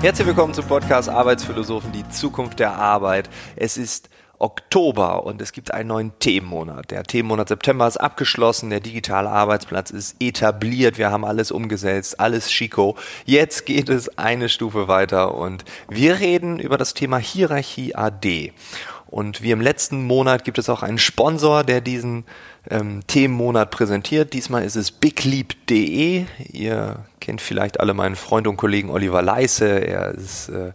Herzlich willkommen zum Podcast Arbeitsphilosophen, die Zukunft der Arbeit. Es ist Oktober und es gibt einen neuen Themenmonat. Der Themenmonat September ist abgeschlossen, der digitale Arbeitsplatz ist etabliert, wir haben alles umgesetzt, alles Chico. Jetzt geht es eine Stufe weiter und wir reden über das Thema Hierarchie AD. Und wie im letzten Monat gibt es auch einen Sponsor, der diesen ähm, Themenmonat präsentiert. Diesmal ist es bigleap.de. Ihr kennt vielleicht alle meinen Freund und Kollegen Oliver Leisse. Er ist äh,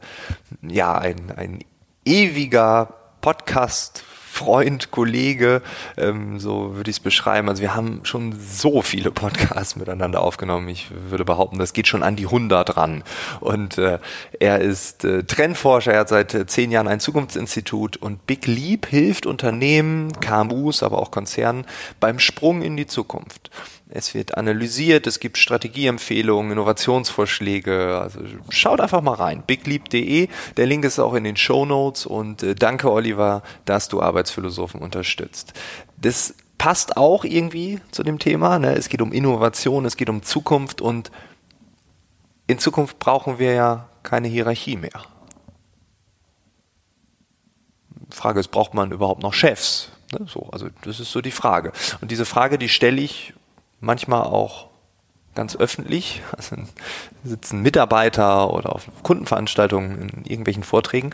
ja ein, ein ewiger Podcast Freund, Kollege, ähm, so würde ich es beschreiben. Also wir haben schon so viele Podcasts miteinander aufgenommen. Ich würde behaupten, das geht schon an die 100 ran. Und äh, er ist äh, Trendforscher, er hat seit äh, zehn Jahren ein Zukunftsinstitut und Big Leap hilft Unternehmen, KMUs, aber auch Konzernen beim Sprung in die Zukunft. Es wird analysiert, es gibt Strategieempfehlungen, Innovationsvorschläge. Also schaut einfach mal rein. bigleap.de. Der Link ist auch in den Show Notes und äh, danke Oliver, dass du Arbeitsphilosophen unterstützt. Das passt auch irgendwie zu dem Thema. Ne? Es geht um Innovation, es geht um Zukunft und in Zukunft brauchen wir ja keine Hierarchie mehr. Frage ist, braucht man überhaupt noch Chefs? Ne? So, also das ist so die Frage. Und diese Frage, die stelle ich manchmal auch ganz öffentlich. Also sitzen Mitarbeiter oder auf Kundenveranstaltungen in irgendwelchen Vorträgen,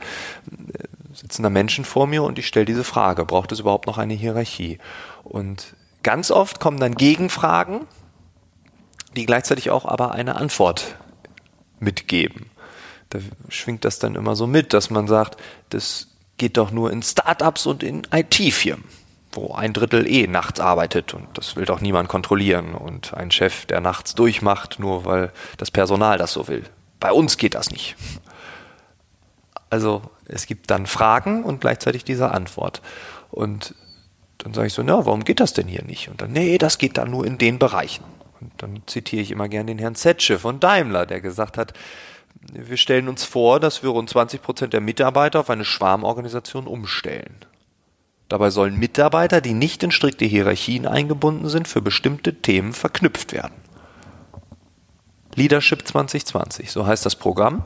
äh, sitzen da Menschen vor mir und ich stelle diese Frage, braucht es überhaupt noch eine Hierarchie? Und ganz oft kommen dann Gegenfragen, die gleichzeitig auch aber eine Antwort mitgeben. Da schwingt das dann immer so mit, dass man sagt, das geht doch nur in Startups und in IT-Firmen wo ein Drittel eh nachts arbeitet und das will doch niemand kontrollieren und ein Chef, der nachts durchmacht, nur weil das Personal das so will. Bei uns geht das nicht. Also es gibt dann Fragen und gleichzeitig diese Antwort. Und dann sage ich so, na, warum geht das denn hier nicht? Und dann, nee, das geht dann nur in den Bereichen. Und dann zitiere ich immer gern den Herrn Zetsche von Daimler, der gesagt hat, wir stellen uns vor, dass wir rund 20 Prozent der Mitarbeiter auf eine Schwarmorganisation umstellen. Dabei sollen Mitarbeiter, die nicht in strikte Hierarchien eingebunden sind, für bestimmte Themen verknüpft werden. Leadership 2020, so heißt das Programm.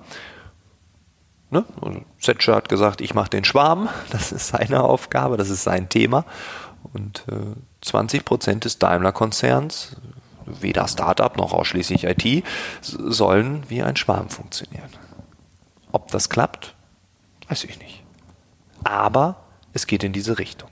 Ne? Setscher hat gesagt, ich mache den Schwarm, das ist seine Aufgabe, das ist sein Thema. Und äh, 20 Prozent des Daimler-Konzerns, weder Startup noch ausschließlich IT, sollen wie ein Schwarm funktionieren. Ob das klappt, weiß ich nicht. Aber es geht in diese Richtung.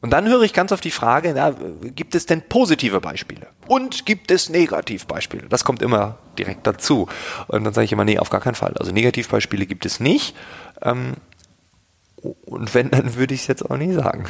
Und dann höre ich ganz oft die Frage, na, gibt es denn positive Beispiele? Und gibt es Negativbeispiele? Das kommt immer direkt dazu. Und dann sage ich immer, nee, auf gar keinen Fall. Also Negativbeispiele gibt es nicht. Ähm, und wenn, dann würde ich es jetzt auch nicht sagen.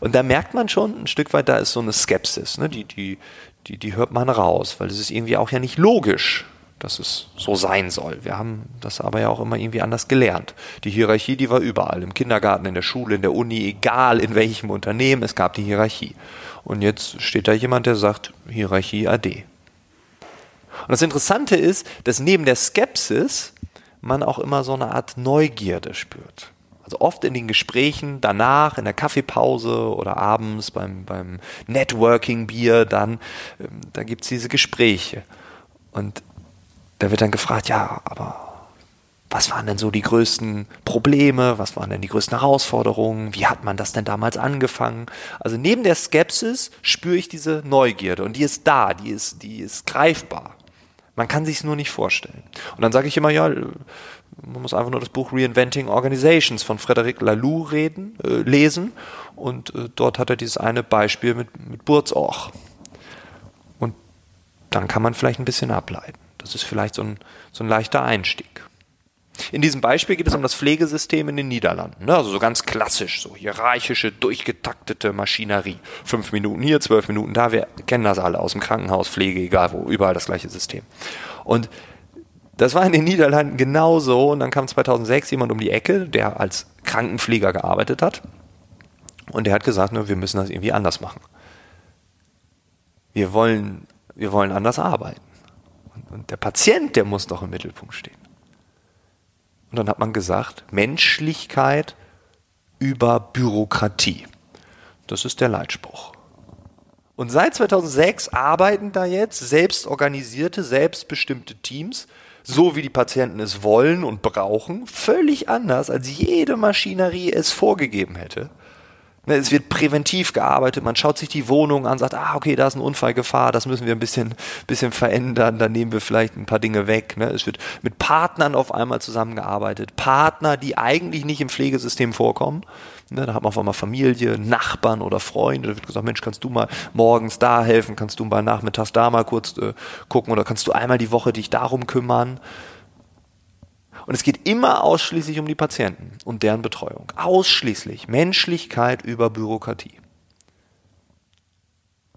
Und da merkt man schon ein Stück weit, da ist so eine Skepsis, ne? die, die, die, die hört man raus, weil es ist irgendwie auch ja nicht logisch, dass es so sein soll. Wir haben das aber ja auch immer irgendwie anders gelernt. Die Hierarchie, die war überall, im Kindergarten, in der Schule, in der Uni, egal in welchem Unternehmen, es gab die Hierarchie. Und jetzt steht da jemand, der sagt Hierarchie AD. Und das Interessante ist, dass neben der Skepsis man auch immer so eine Art Neugierde spürt. Also oft in den Gesprächen danach, in der Kaffeepause oder abends beim, beim Networking-Bier, dann, ähm, da gibt's diese Gespräche. Und da wird dann gefragt, ja, aber was waren denn so die größten Probleme, was waren denn die größten Herausforderungen, wie hat man das denn damals angefangen? Also neben der Skepsis spüre ich diese Neugierde und die ist da, die ist, die ist greifbar. Man kann sich es nur nicht vorstellen. Und dann sage ich immer, ja, man muss einfach nur das Buch Reinventing Organizations von Frederic Laloux reden, äh, lesen und äh, dort hat er dieses eine Beispiel mit, mit Burzorch. Und dann kann man vielleicht ein bisschen ableiten. Das ist vielleicht so ein, so ein leichter Einstieg. In diesem Beispiel geht es um das Pflegesystem in den Niederlanden. Ne? Also so ganz klassisch, so hierarchische, durchgetaktete Maschinerie. Fünf Minuten hier, zwölf Minuten da. Wir kennen das alle aus dem Krankenhaus, Pflege, egal wo, überall das gleiche System. Und das war in den Niederlanden genauso. Und dann kam 2006 jemand um die Ecke, der als Krankenpfleger gearbeitet hat. Und der hat gesagt, ne, wir müssen das irgendwie anders machen. Wir wollen, wir wollen anders arbeiten. Und der Patient, der muss doch im Mittelpunkt stehen. Und dann hat man gesagt, Menschlichkeit über Bürokratie. Das ist der Leitspruch. Und seit 2006 arbeiten da jetzt selbst organisierte, selbstbestimmte Teams, so wie die Patienten es wollen und brauchen, völlig anders, als jede Maschinerie es vorgegeben hätte. Ne, es wird präventiv gearbeitet, man schaut sich die Wohnung an, sagt, ah, okay, da ist eine Unfallgefahr, das müssen wir ein bisschen, bisschen verändern, dann nehmen wir vielleicht ein paar Dinge weg. Ne? Es wird mit Partnern auf einmal zusammengearbeitet, Partner, die eigentlich nicht im Pflegesystem vorkommen. Ne? Da hat man auf einmal Familie, Nachbarn oder Freunde, da wird gesagt, Mensch, kannst du mal morgens da helfen, kannst du mal nachmittags da mal kurz äh, gucken oder kannst du einmal die Woche dich darum kümmern. Und es geht immer ausschließlich um die Patienten und deren Betreuung. Ausschließlich Menschlichkeit über Bürokratie.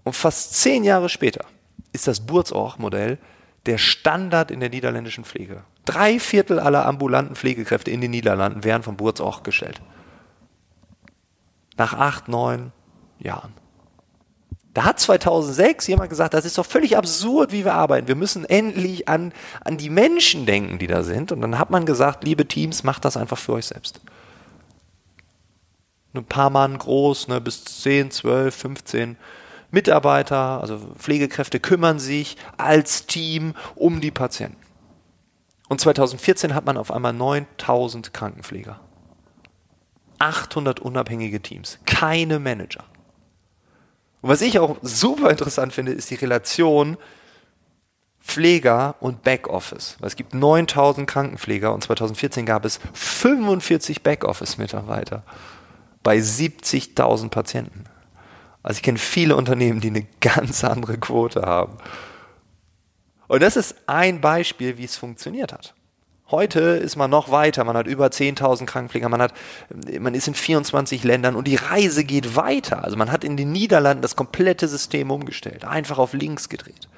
Und fast zehn Jahre später ist das Burzorch-Modell der Standard in der niederländischen Pflege. Drei Viertel aller ambulanten Pflegekräfte in den Niederlanden werden vom Burzorch gestellt. Nach acht, neun Jahren. Da hat 2006 jemand gesagt, das ist doch völlig absurd, wie wir arbeiten. Wir müssen endlich an, an die Menschen denken, die da sind. Und dann hat man gesagt, liebe Teams, macht das einfach für euch selbst. Ein paar Mann groß, ne, bis 10, 12, 15 Mitarbeiter, also Pflegekräfte kümmern sich als Team um die Patienten. Und 2014 hat man auf einmal 9000 Krankenpfleger. 800 unabhängige Teams, keine Manager. Und was ich auch super interessant finde, ist die Relation Pfleger und Backoffice. Es gibt 9000 Krankenpfleger und 2014 gab es 45 Backoffice-Mitarbeiter bei 70.000 Patienten. Also ich kenne viele Unternehmen, die eine ganz andere Quote haben. Und das ist ein Beispiel, wie es funktioniert hat. Heute ist man noch weiter, man hat über 10.000 Krankenpfleger, man, hat, man ist in 24 Ländern und die Reise geht weiter. Also man hat in den Niederlanden das komplette System umgestellt, einfach auf links gedreht.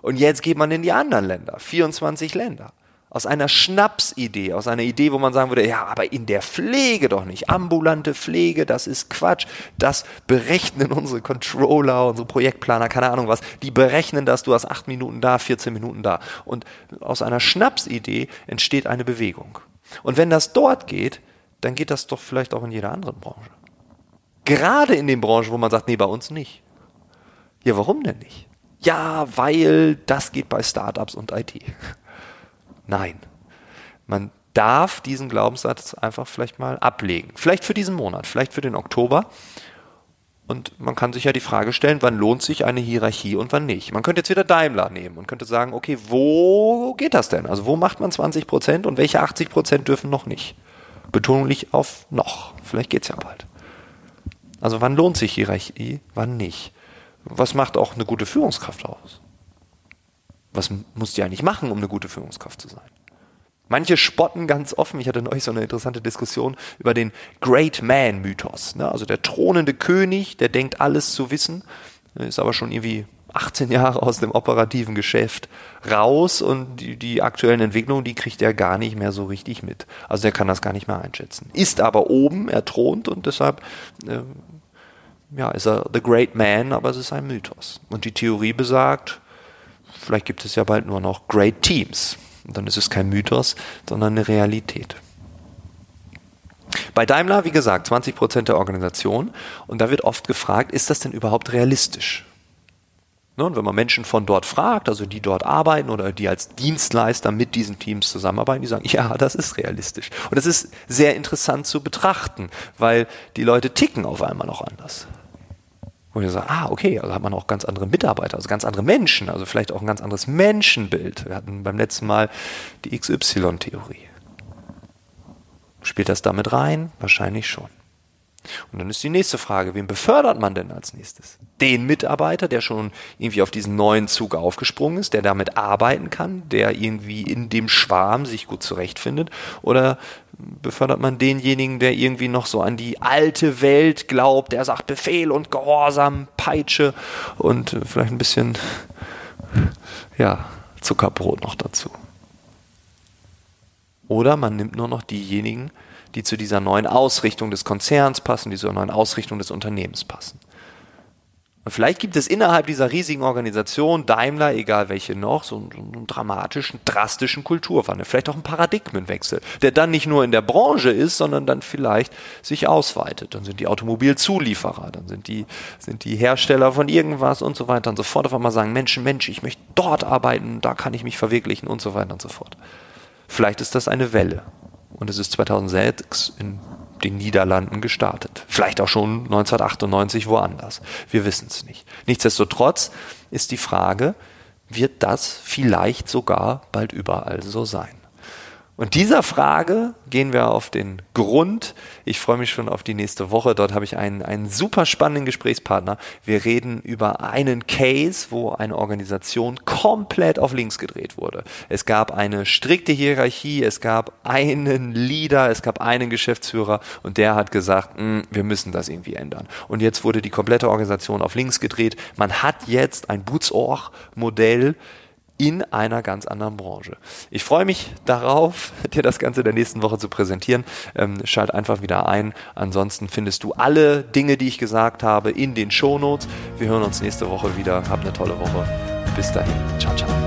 Und jetzt geht man in die anderen Länder, 24 Länder aus einer Schnapsidee, aus einer Idee, wo man sagen würde, ja, aber in der Pflege doch nicht. Ambulante Pflege, das ist Quatsch. Das berechnen unsere Controller, unsere Projektplaner, keine Ahnung was. Die berechnen das, du hast acht Minuten da, 14 Minuten da. Und aus einer Schnapsidee entsteht eine Bewegung. Und wenn das dort geht, dann geht das doch vielleicht auch in jeder anderen Branche. Gerade in den Branchen, wo man sagt, nee, bei uns nicht. Ja, warum denn nicht? Ja, weil das geht bei Startups und IT. Nein. Man darf diesen Glaubenssatz einfach vielleicht mal ablegen. Vielleicht für diesen Monat, vielleicht für den Oktober. Und man kann sich ja die Frage stellen, wann lohnt sich eine Hierarchie und wann nicht. Man könnte jetzt wieder Daimler nehmen und könnte sagen, okay, wo geht das denn? Also wo macht man 20 Prozent und welche 80 Prozent dürfen noch nicht? Betonung auf noch. Vielleicht geht es ja bald. Also wann lohnt sich Hierarchie, wann nicht? Was macht auch eine gute Führungskraft aus? Was muss die eigentlich machen, um eine gute Führungskraft zu sein? Manche spotten ganz offen. Ich hatte neulich so eine interessante Diskussion über den Great Man Mythos. Ne? Also der thronende König, der denkt alles zu wissen, ist aber schon irgendwie 18 Jahre aus dem operativen Geschäft raus und die, die aktuellen Entwicklungen, die kriegt er gar nicht mehr so richtig mit. Also der kann das gar nicht mehr einschätzen. Ist aber oben, er thront und deshalb äh, ja, ist er the great man, aber es ist ein Mythos. Und die Theorie besagt, vielleicht gibt es ja bald nur noch Great Teams. Und dann ist es kein Mythos, sondern eine Realität. Bei Daimler, wie gesagt, 20 Prozent der Organisation. Und da wird oft gefragt, ist das denn überhaupt realistisch? Ne, und wenn man Menschen von dort fragt, also die dort arbeiten oder die als Dienstleister mit diesen Teams zusammenarbeiten, die sagen, ja, das ist realistisch. Und das ist sehr interessant zu betrachten, weil die Leute ticken auf einmal noch anders. Wo ich sage, ah, okay, also hat man auch ganz andere Mitarbeiter, also ganz andere Menschen, also vielleicht auch ein ganz anderes Menschenbild. Wir hatten beim letzten Mal die XY-Theorie. Spielt das damit rein? Wahrscheinlich schon. Und dann ist die nächste Frage, wen befördert man denn als nächstes? Den Mitarbeiter, der schon irgendwie auf diesen neuen Zug aufgesprungen ist, der damit arbeiten kann, der irgendwie in dem Schwarm sich gut zurechtfindet? Oder befördert man denjenigen, der irgendwie noch so an die alte Welt glaubt, der sagt Befehl und Gehorsam, Peitsche und vielleicht ein bisschen, ja, Zuckerbrot noch dazu? Oder man nimmt nur noch diejenigen, die zu dieser neuen Ausrichtung des Konzerns passen, die zur neuen Ausrichtung des Unternehmens passen. Und vielleicht gibt es innerhalb dieser riesigen Organisation, Daimler, egal welche noch, so einen, einen, dramatischen, drastischen Kulturwandel, vielleicht auch einen Paradigmenwechsel, der dann nicht nur in der Branche ist, sondern dann vielleicht sich ausweitet. Dann sind die Automobilzulieferer, dann sind die, sind die Hersteller von irgendwas und so weiter und so fort auf einmal sagen, Menschen, Mensch, ich möchte dort arbeiten, da kann ich mich verwirklichen und so weiter und so fort. Vielleicht ist das eine Welle. Und es ist 2006 in den Niederlanden gestartet. Vielleicht auch schon 1998 woanders. Wir wissen es nicht. Nichtsdestotrotz ist die Frage, wird das vielleicht sogar bald überall so sein? Und dieser Frage gehen wir auf den Grund. Ich freue mich schon auf die nächste Woche. Dort habe ich einen, einen super spannenden Gesprächspartner. Wir reden über einen Case, wo eine Organisation komplett auf links gedreht wurde. Es gab eine strikte Hierarchie, es gab einen Leader, es gab einen Geschäftsführer und der hat gesagt, hm, wir müssen das irgendwie ändern. Und jetzt wurde die komplette Organisation auf links gedreht. Man hat jetzt ein Bootsorg-Modell, in einer ganz anderen Branche. Ich freue mich darauf, dir das Ganze der nächsten Woche zu präsentieren. Ähm, schalt einfach wieder ein. Ansonsten findest du alle Dinge, die ich gesagt habe, in den Shownotes. Wir hören uns nächste Woche wieder. Hab eine tolle Woche. Bis dahin. Ciao, ciao.